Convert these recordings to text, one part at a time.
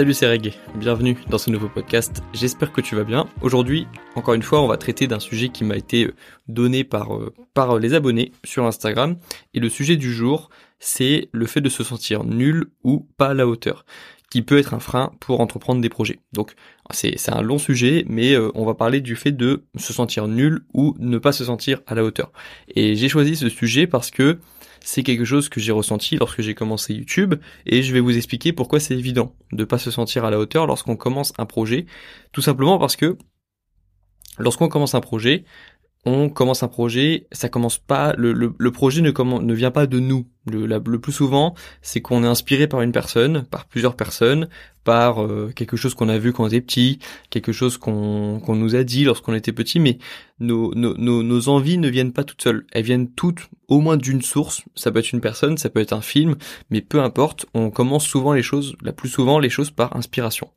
Salut c'est Reg, bienvenue dans ce nouveau podcast, j'espère que tu vas bien. Aujourd'hui, encore une fois, on va traiter d'un sujet qui m'a été euh, donné par, euh, par les abonnés sur Instagram. Et le sujet du jour, c'est le fait de se sentir nul ou pas à la hauteur, qui peut être un frein pour entreprendre des projets. Donc c'est un long sujet, mais euh, on va parler du fait de se sentir nul ou ne pas se sentir à la hauteur. Et j'ai choisi ce sujet parce que c'est quelque chose que j'ai ressenti lorsque j'ai commencé YouTube et je vais vous expliquer pourquoi c'est évident de pas se sentir à la hauteur lorsqu'on commence un projet. Tout simplement parce que lorsqu'on commence un projet, on commence un projet, ça commence pas, le, le, projet ne, ne vient pas de nous. Le, le plus souvent, c'est qu'on est inspiré par une personne, par plusieurs personnes, par euh, quelque chose qu'on a vu quand on était petit, quelque chose qu'on qu'on nous a dit lorsqu'on était petit, mais nos, nos, nos, nos, envies ne viennent pas toutes seules. Elles viennent toutes au moins d'une source. Ça peut être une personne, ça peut être un film, mais peu importe, on commence souvent les choses, la plus souvent les choses par inspiration.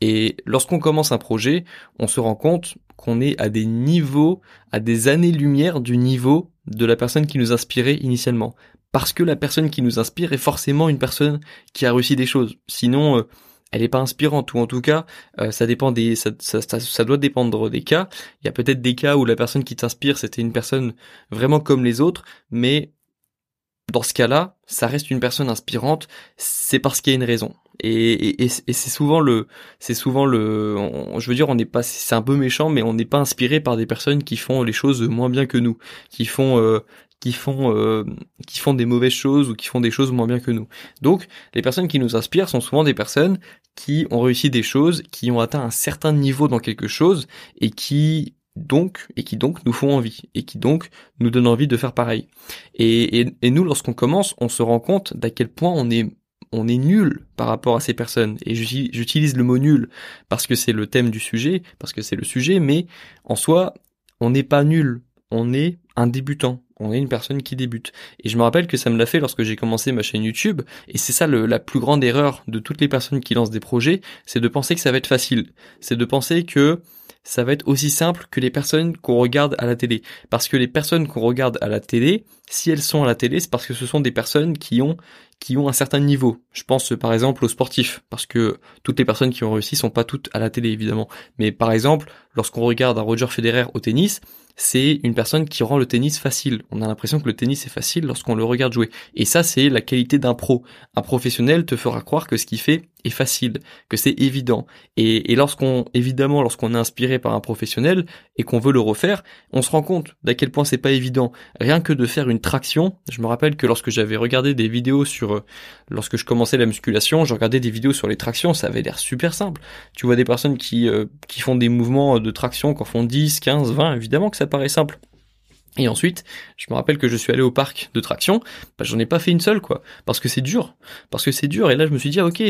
Et lorsqu'on commence un projet, on se rend compte qu'on est à des niveaux, à des années-lumière du niveau de la personne qui nous inspirait initialement. Parce que la personne qui nous inspire est forcément une personne qui a réussi des choses. Sinon, euh, elle n'est pas inspirante ou en tout cas euh, ça dépend des ça, ça, ça, doit dépendre des cas il y a peut-être des cas où la personne qui t'inspire c'était une personne vraiment comme les autres mais dans ce cas-là, ça reste une personne inspirante, c'est parce qu'il y a une raison. Et, et, et c'est souvent le, c'est souvent le, je veux dire, on n'est pas, c'est un peu méchant, mais on n'est pas inspiré par des personnes qui font les choses moins bien que nous, qui font, euh, qui font, euh, qui font des mauvaises choses ou qui font des choses moins bien que nous. Donc, les personnes qui nous inspirent sont souvent des personnes qui ont réussi des choses, qui ont atteint un certain niveau dans quelque chose et qui donc et qui donc nous font envie et qui donc nous donnent envie de faire pareil. Et, et, nous, lorsqu'on commence, on se rend compte d'à quel point on est on est nul par rapport à ces personnes. Et j'utilise le mot nul parce que c'est le thème du sujet, parce que c'est le sujet, mais en soi, on n'est pas nul, on est un débutant. On est une personne qui débute. Et je me rappelle que ça me l'a fait lorsque j'ai commencé ma chaîne YouTube. Et c'est ça la plus grande erreur de toutes les personnes qui lancent des projets, c'est de penser que ça va être facile. C'est de penser que ça va être aussi simple que les personnes qu'on regarde à la télé. Parce que les personnes qu'on regarde à la télé, si elles sont à la télé, c'est parce que ce sont des personnes qui ont qui ont un certain niveau. Je pense par exemple aux sportifs, parce que toutes les personnes qui ont réussi sont pas toutes à la télé évidemment. Mais par exemple, lorsqu'on regarde un Roger Federer au tennis, c'est une personne qui rend le tennis facile. On a l'impression que le tennis est facile lorsqu'on le regarde jouer. Et ça, c'est la qualité d'un pro. Un professionnel te fera croire que ce qu'il fait est facile, que c'est évident. Et, et lorsqu'on, évidemment, lorsqu'on est inspiré par un professionnel et qu'on veut le refaire, on se rend compte d'à quel point c'est pas évident. Rien que de faire une traction. Je me rappelle que lorsque j'avais regardé des vidéos sur, euh, lorsque je commençais la musculation, je regardais des vidéos sur les tractions, ça avait l'air super simple. Tu vois des personnes qui, euh, qui font des mouvements de traction, qui en font 10, 15, 20, évidemment que ça paraît simple. Et ensuite, je me rappelle que je suis allé au parc de traction, bah, j'en ai pas fait une seule, quoi. Parce que c'est dur. Parce que c'est dur. Et là, je me suis dit, ah, ok,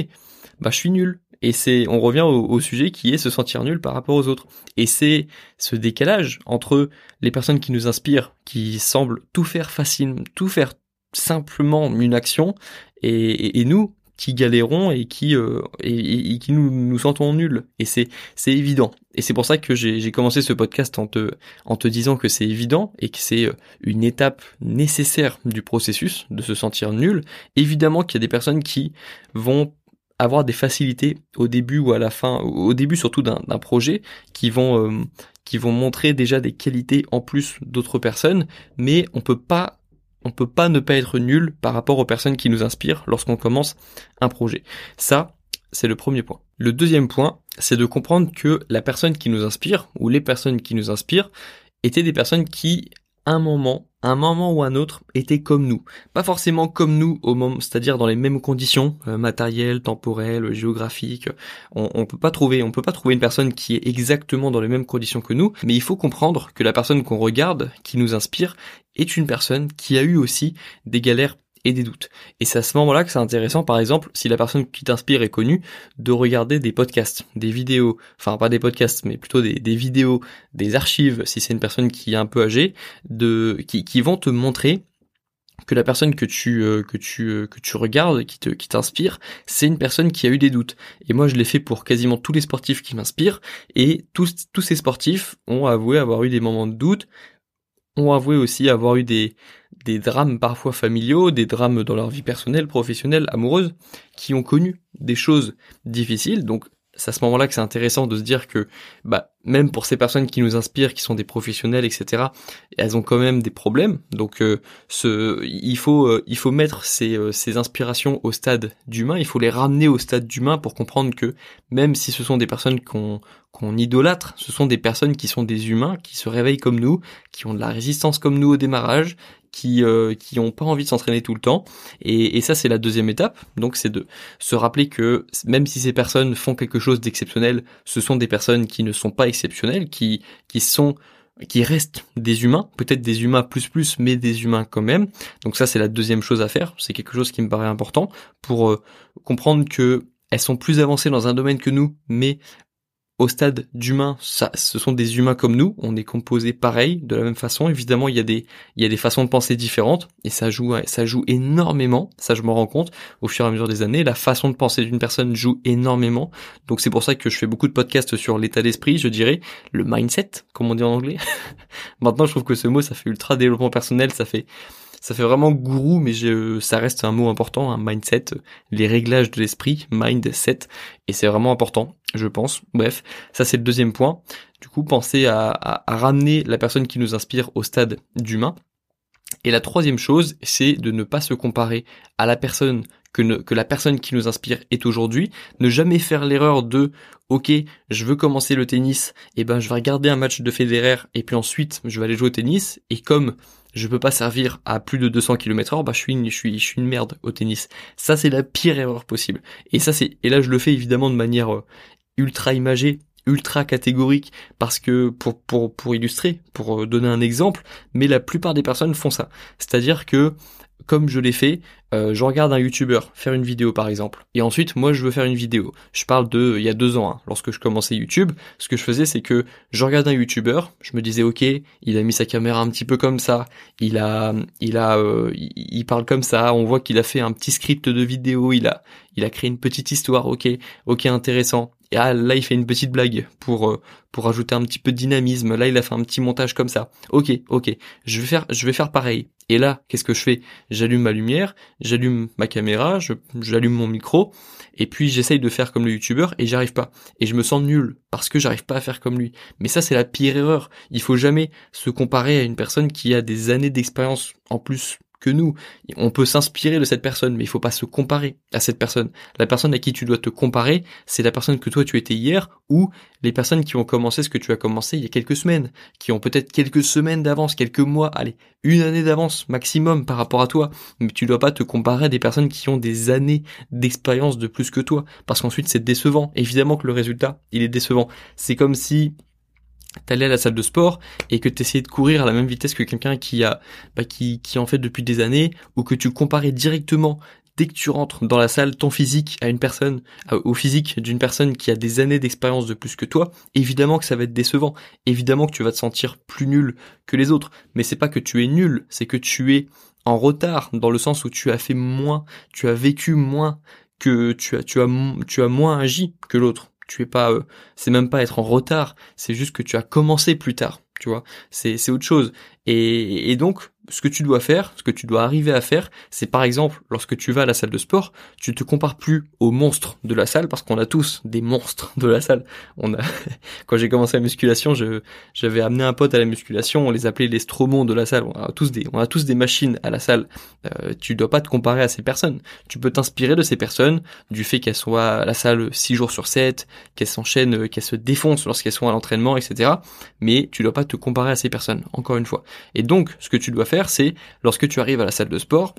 bah, je suis nul. Et c'est, on revient au, sujet qui est se sentir nul par rapport aux autres. Et c'est ce décalage entre les personnes qui nous inspirent, qui semblent tout faire facile, tout faire simplement une action, et, et nous, qui galérons et qui euh, et, qui nous nous sentons nuls. Et c'est c'est évident. Et c'est pour ça que j'ai commencé ce podcast en te en te disant que c'est évident et que c'est euh, une étape nécessaire du processus de se sentir nul. Évidemment qu'il y a des personnes qui vont avoir des facilités au début ou à la fin au début surtout d'un d'un projet qui vont euh, qui vont montrer déjà des qualités en plus d'autres personnes mais on peut pas on peut pas ne pas être nul par rapport aux personnes qui nous inspirent lorsqu'on commence un projet. Ça, c'est le premier point. Le deuxième point, c'est de comprendre que la personne qui nous inspire, ou les personnes qui nous inspirent, étaient des personnes qui, un moment, un moment ou un autre, étaient comme nous. Pas forcément comme nous au moment, c'est-à-dire dans les mêmes conditions euh, matérielles, temporelles, géographiques. On, on peut pas trouver, on peut pas trouver une personne qui est exactement dans les mêmes conditions que nous, mais il faut comprendre que la personne qu'on regarde, qui nous inspire, est une personne qui a eu aussi des galères et des doutes. Et c'est à ce moment-là que c'est intéressant, par exemple, si la personne qui t'inspire est connue, de regarder des podcasts, des vidéos, enfin pas des podcasts, mais plutôt des, vidéos, des archives, si c'est une personne qui est un peu âgée, de, qui, qui vont te montrer que la personne que tu euh, que tu euh, que tu regardes qui te qui t'inspire c'est une personne qui a eu des doutes. Et moi je l'ai fait pour quasiment tous les sportifs qui m'inspirent. Et tous tous ces sportifs ont avoué avoir eu des moments de doute ont avoué aussi avoir eu des des drames parfois familiaux, des drames dans leur vie personnelle, professionnelle, amoureuse, qui ont connu des choses difficiles. Donc c'est à ce moment-là que c'est intéressant de se dire que bah même pour ces personnes qui nous inspirent, qui sont des professionnels, etc., elles ont quand même des problèmes. Donc euh, ce, il faut euh, il faut mettre ces, euh, ces inspirations au stade d'humain, il faut les ramener au stade d'humain pour comprendre que même si ce sont des personnes qu'on qu'on idolâtre, ce sont des personnes qui sont des humains, qui se réveillent comme nous, qui ont de la résistance comme nous au démarrage, qui euh, qui ont pas envie de s'entraîner tout le temps et, et ça c'est la deuxième étape donc c'est de se rappeler que même si ces personnes font quelque chose d'exceptionnel ce sont des personnes qui ne sont pas exceptionnelles qui qui sont qui restent des humains, peut-être des humains plus plus, mais des humains quand même. Donc ça, c'est la deuxième chose à faire. C'est quelque chose qui me paraît important pour euh, comprendre que elles sont plus avancées dans un domaine que nous, mais au stade d'humain, ça, ce sont des humains comme nous, on est composé pareil, de la même façon. Évidemment, il y a des, il y a des façons de penser différentes, et ça joue, ça joue énormément. Ça, je me rends compte au fur et à mesure des années. La façon de penser d'une personne joue énormément. Donc c'est pour ça que je fais beaucoup de podcasts sur l'état d'esprit, je dirais, le mindset, comme on dit en anglais. Maintenant, je trouve que ce mot, ça fait ultra développement personnel, ça fait, ça fait vraiment gourou, mais ça reste un mot important, un mindset, les réglages de l'esprit, mindset, et c'est vraiment important, je pense. Bref, ça c'est le deuxième point. Du coup, pensez à, à, ramener la personne qui nous inspire au stade d'humain. Et la troisième chose, c'est de ne pas se comparer à la personne que, que la personne qui nous inspire est aujourd'hui. Ne jamais faire l'erreur de ok, je veux commencer le tennis, et ben je vais regarder un match de Federer et puis ensuite je vais aller jouer au tennis. Et comme je peux pas servir à plus de 200 km heure, bah je suis une, je suis je suis une merde au tennis. Ça c'est la pire erreur possible. Et ça c'est et là je le fais évidemment de manière euh, ultra imagée, ultra catégorique parce que pour pour pour illustrer, pour euh, donner un exemple, mais la plupart des personnes font ça. C'est-à-dire que comme je l'ai fait, euh, je regarde un youtubeur faire une vidéo par exemple, et ensuite moi je veux faire une vidéo. Je parle de il y a deux ans, hein, lorsque je commençais YouTube, ce que je faisais c'est que je regardais un youtubeur, je me disais ok, il a mis sa caméra un petit peu comme ça, il a, il a, euh, il parle comme ça, on voit qu'il a fait un petit script de vidéo, il a, il a créé une petite histoire, ok, ok intéressant. Et ah, là, il fait une petite blague pour euh, pour ajouter un petit peu de dynamisme. Là, il a fait un petit montage comme ça. Ok, ok. Je vais faire je vais faire pareil. Et là, qu'est-ce que je fais? J'allume ma lumière, j'allume ma caméra, j'allume mon micro, et puis j'essaye de faire comme le youtubeur et j'arrive pas. Et je me sens nul parce que j'arrive pas à faire comme lui. Mais ça, c'est la pire erreur. Il faut jamais se comparer à une personne qui a des années d'expérience en plus que nous. On peut s'inspirer de cette personne, mais il faut pas se comparer à cette personne. La personne à qui tu dois te comparer, c'est la personne que toi tu étais hier, ou les personnes qui ont commencé ce que tu as commencé il y a quelques semaines, qui ont peut-être quelques semaines d'avance, quelques mois, allez, une année d'avance maximum par rapport à toi. Mais tu dois pas te comparer à des personnes qui ont des années d'expérience de plus que toi, parce qu'ensuite c'est décevant. Évidemment que le résultat, il est décevant. C'est comme si t'allais à la salle de sport et que t'essayais de courir à la même vitesse que quelqu'un qui a bah, qui, qui en fait depuis des années ou que tu comparais directement dès que tu rentres dans la salle ton physique à une personne au physique d'une personne qui a des années d'expérience de plus que toi évidemment que ça va être décevant. Évidemment que tu vas te sentir plus nul que les autres. Mais c'est pas que tu es nul c'est que tu es en retard dans le sens où tu as fait moins tu as vécu moins que tu as tu as tu as moins agi que l'autre tu es pas, euh, c'est même pas être en retard, c'est juste que tu as commencé plus tard, tu vois. C'est c'est autre chose. Et, et donc ce que tu dois faire, ce que tu dois arriver à faire, c'est par exemple, lorsque tu vas à la salle de sport, tu te compares plus aux monstres de la salle, parce qu'on a tous des monstres de la salle. On a, quand j'ai commencé la musculation, je, j'avais amené un pote à la musculation, on les appelait les stromons de la salle. On a tous des, on a tous des machines à la salle. Euh, tu dois pas te comparer à ces personnes. Tu peux t'inspirer de ces personnes, du fait qu'elles soient à la salle 6 jours sur 7, qu'elles s'enchaînent, qu'elles se défoncent lorsqu'elles sont à l'entraînement, etc. Mais tu dois pas te comparer à ces personnes, encore une fois. Et donc, ce que tu dois faire, c'est lorsque tu arrives à la salle de sport,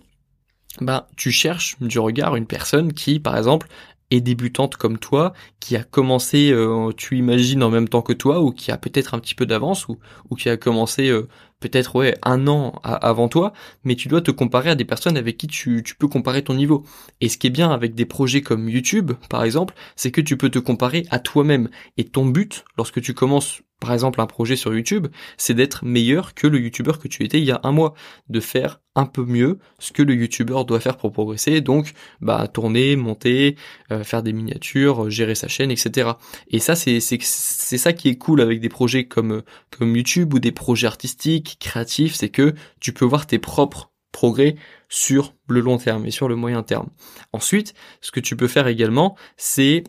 ben, tu cherches du regard une personne qui, par exemple, est débutante comme toi, qui a commencé, euh, tu imagines en même temps que toi, ou qui a peut-être un petit peu d'avance, ou, ou qui a commencé euh, peut-être ouais un an avant toi, mais tu dois te comparer à des personnes avec qui tu, tu peux comparer ton niveau. Et ce qui est bien avec des projets comme YouTube, par exemple, c'est que tu peux te comparer à toi-même. Et ton but, lorsque tu commences par exemple un projet sur YouTube, c'est d'être meilleur que le youtubeur que tu étais il y a un mois, de faire un peu mieux ce que le youtubeur doit faire pour progresser, donc bah tourner, monter, euh, faire des miniatures, gérer sa chaîne, etc. Et ça c'est c'est c'est ça qui est cool avec des projets comme comme YouTube ou des projets artistiques, créatifs, c'est que tu peux voir tes propres progrès sur le long terme et sur le moyen terme. Ensuite, ce que tu peux faire également, c'est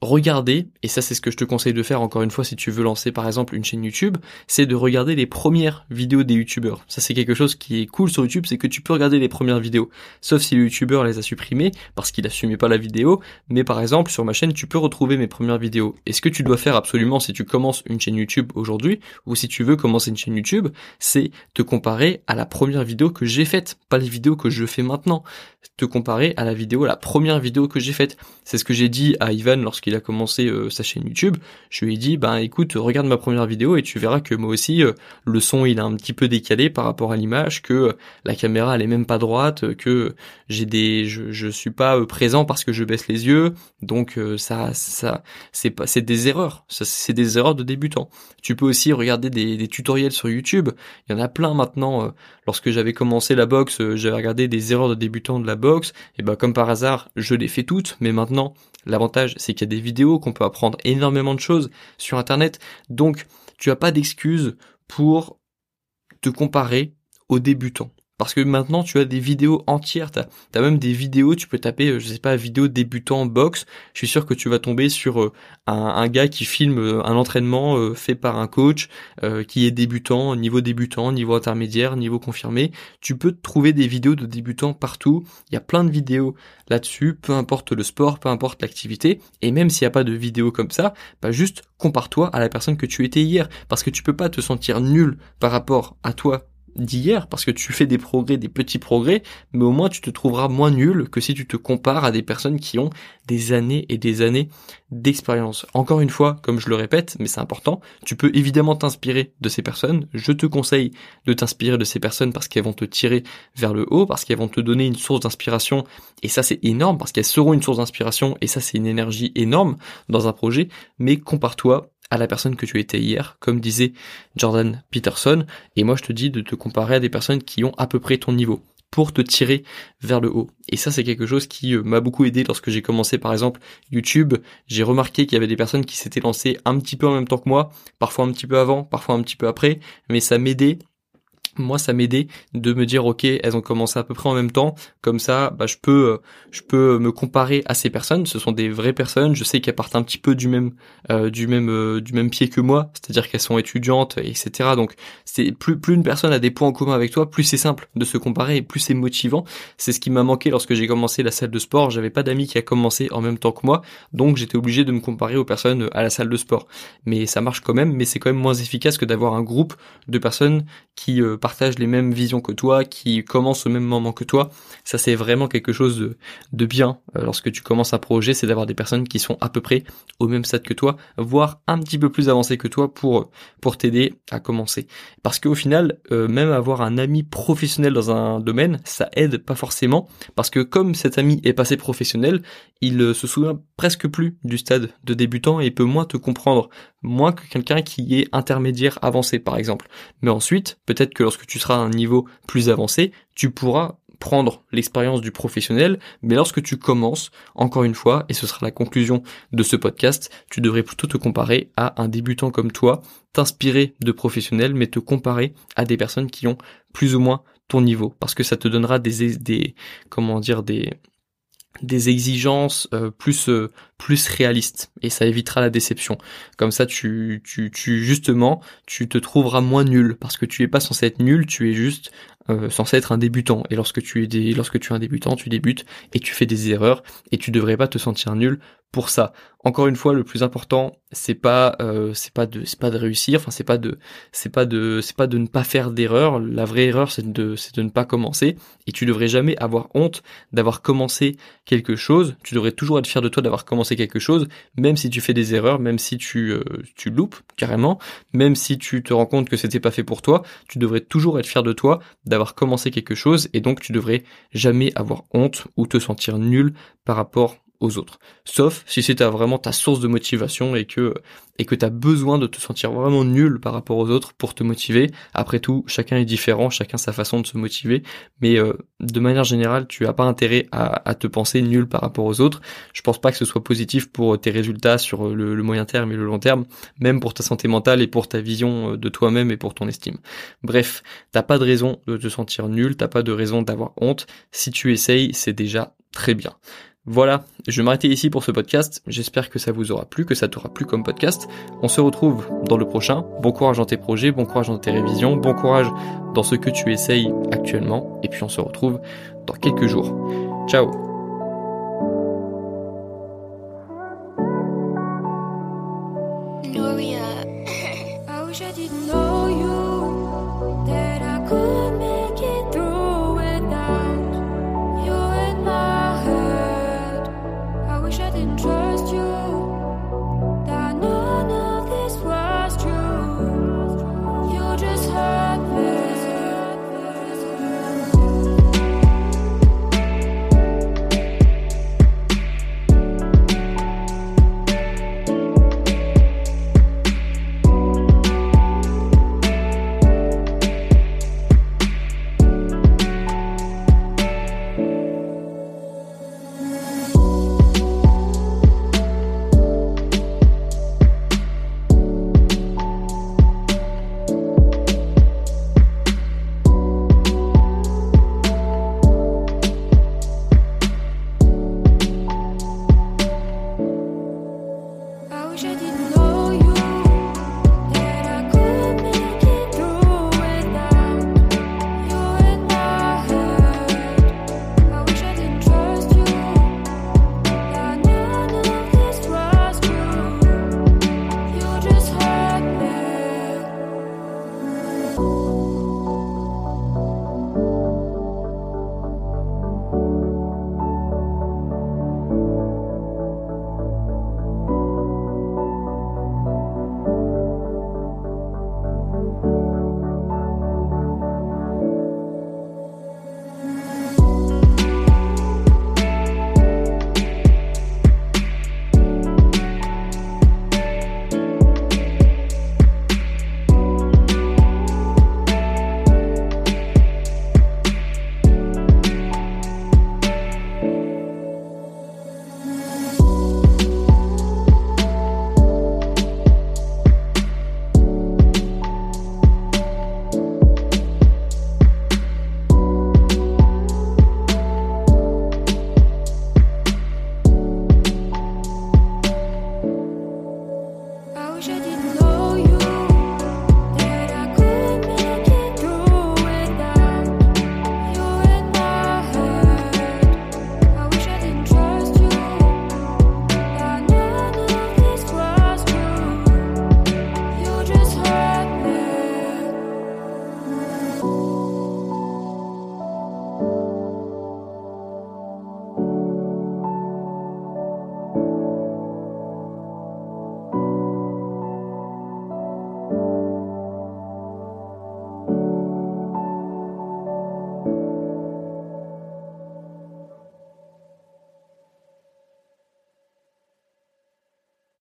regarder, et ça c'est ce que je te conseille de faire encore une fois si tu veux lancer par exemple une chaîne YouTube, c'est de regarder les premières vidéos des youtubeurs. Ça c'est quelque chose qui est cool sur YouTube, c'est que tu peux regarder les premières vidéos, sauf si le youtubeur les a supprimées parce qu'il assumait pas la vidéo, mais par exemple sur ma chaîne tu peux retrouver mes premières vidéos. Et ce que tu dois faire absolument si tu commences une chaîne YouTube aujourd'hui, ou si tu veux commencer une chaîne YouTube, c'est te comparer à la première vidéo que j'ai faite, pas les vidéos que je fais maintenant, te comparer à la vidéo, la première vidéo que j'ai faite. C'est ce que j'ai dit à Ivan lorsqu'il a commencé euh, sa chaîne YouTube, je lui ai dit ben écoute regarde ma première vidéo et tu verras que moi aussi euh, le son il est un petit peu décalé par rapport à l'image, que euh, la caméra elle est même pas droite, que j'ai des je, je suis pas présent parce que je baisse les yeux, donc ça ça c'est pas c'est des erreurs, c'est des erreurs de débutants. Tu peux aussi regarder des, des tutoriels sur YouTube, il y en a plein maintenant. lorsque j'avais commencé la boxe, j'avais regardé des erreurs de débutants de la boxe, et ben comme par hasard je les fais toutes, mais maintenant L'avantage, c'est qu'il y a des vidéos, qu'on peut apprendre énormément de choses sur Internet. Donc, tu as pas d'excuses pour te comparer aux débutants. Parce que maintenant, tu as des vidéos entières. T'as as même des vidéos, tu peux taper, euh, je sais pas, vidéo débutant box. Je suis sûr que tu vas tomber sur euh, un, gars qui filme euh, un entraînement fait par un coach qui est débutant, niveau débutant, niveau intermédiaire, niveau confirmé. Tu peux trouver des vidéos de débutants partout. Il y a plein de vidéos là-dessus, peu importe le sport, peu importe l'activité. Et même s'il n'y a pas de vidéo comme ça, bah juste compare-toi à la personne que tu étais hier. Parce que tu peux pas te sentir nul par rapport à toi d'hier parce que tu fais des progrès, des petits progrès, mais au moins tu te trouveras moins nul que si tu te compares à des personnes qui ont des années et des années d'expérience. Encore une fois, comme je le répète, mais c'est important, tu peux évidemment t'inspirer de ces personnes. Je te conseille de t'inspirer de ces personnes parce qu'elles vont te tirer vers le haut, parce qu'elles vont te donner une source d'inspiration et ça c'est énorme parce qu'elles seront une source d'inspiration et ça c'est une énergie énorme dans un projet, mais compare-toi à la personne que tu étais hier, comme disait Jordan Peterson. Et moi, je te dis de te comparer à des personnes qui ont à peu près ton niveau pour te tirer vers le haut. Et ça, c'est quelque chose qui euh, m'a beaucoup aidé lorsque j'ai commencé, par exemple, YouTube. J'ai remarqué qu'il y avait des personnes qui s'étaient lancées un petit peu en même temps que moi, parfois un petit peu avant, parfois un petit peu après, mais ça m'aidait moi ça m'aidait de me dire ok elles ont commencé à peu près en même temps. Comme ça bah, je peux euh, je peux me comparer à ces personnes. Ce sont des vraies personnes. Je sais qu'elles partent un petit peu du même euh, du même euh, du même pied que moi. C'est-à-dire qu'elles sont étudiantes etc donc c'est plus plus une personne a des points en commun avec toi plus c'est simple de se comparer et plus c'est motivant. C'est ce qui m'a manqué lorsque j'ai commencé la salle de sport. J'avais pas d'amis qui a commencé en même temps que moi. Donc j'étais obligé de me comparer aux personnes à la salle de sport. Mais ça marche quand même. Mais c'est quand même moins efficace que d'avoir un groupe de personnes qui partagent les mêmes visions que toi, qui commencent au même moment que toi. Ça, c'est vraiment quelque chose de, bien euh, lorsque tu commences un projet, c'est d'avoir des personnes qui sont à peu près au même stade que toi, voire un petit peu plus avancées que toi pour pour t'aider à commencer. Parce qu'au final, euh, même avoir un ami professionnel dans un domaine, ça aide pas forcément, parce que comme cet ami est passé professionnel, il euh, se souvient presque plus du stade de débutant et peut moins te comprendre, moins que quelqu'un qui est intermédiaire avancé par exemple. Mais ensuite, peut-être que lorsque tu seras à un niveau plus avancé, tu pourras prendre l'expérience du professionnel, mais lorsque tu commences, encore une fois, et ce sera la conclusion de ce podcast, tu devrais plutôt te comparer à un débutant comme toi, t'inspirer de professionnels, mais te comparer à des personnes qui ont plus ou moins ton niveau, parce que ça te donnera des, des comment dire, des, des exigences euh, plus euh, plus réalistes et ça évitera la déception. Comme ça tu tu tu justement, tu te trouveras moins nul parce que tu es pas censé être nul, tu es juste euh, censé être un débutant et lorsque tu es des, lorsque tu es un débutant, tu débutes et tu fais des erreurs et tu devrais pas te sentir nul pour ça. Encore une fois, le plus important, c'est pas euh, c'est pas de c'est pas de réussir, enfin c'est pas de c'est pas de c'est pas de ne pas faire d'erreur. La vraie erreur, c'est de c'est de ne pas commencer et tu devrais jamais avoir honte d'avoir commencé quelque chose. Tu devrais toujours être fier de toi d'avoir commencé quelque chose, même si tu fais des erreurs, même si tu euh, tu loupes carrément, même si tu te rends compte que c'était pas fait pour toi, tu devrais toujours être fier de toi d'avoir commencé quelque chose et donc tu devrais jamais avoir honte ou te sentir nul par rapport autres. Sauf si c'est vraiment ta source de motivation et que et que tu as besoin de te sentir vraiment nul par rapport aux autres pour te motiver. Après tout, chacun est différent, chacun sa façon de se motiver, mais euh, de manière générale, tu as pas intérêt à, te penser nul par rapport aux autres. Je pense pas que ce soit positif pour tes résultats sur le, le moyen terme et le long terme, même pour ta santé mentale et pour ta vision de toi-même et pour ton estime. Bref, t'as pas de raison de te sentir nul, t'as pas de raison d'avoir honte. Si tu essayes, c'est déjà très bien. Voilà, je vais m'arrêter ici pour ce podcast. J'espère que ça vous aura plu, que ça t'aura plu comme podcast. On se retrouve dans le prochain. Bon courage dans tes projets, bon courage dans tes révisions, bon courage dans ce que tu essayes actuellement. Et puis on se retrouve dans quelques jours. Ciao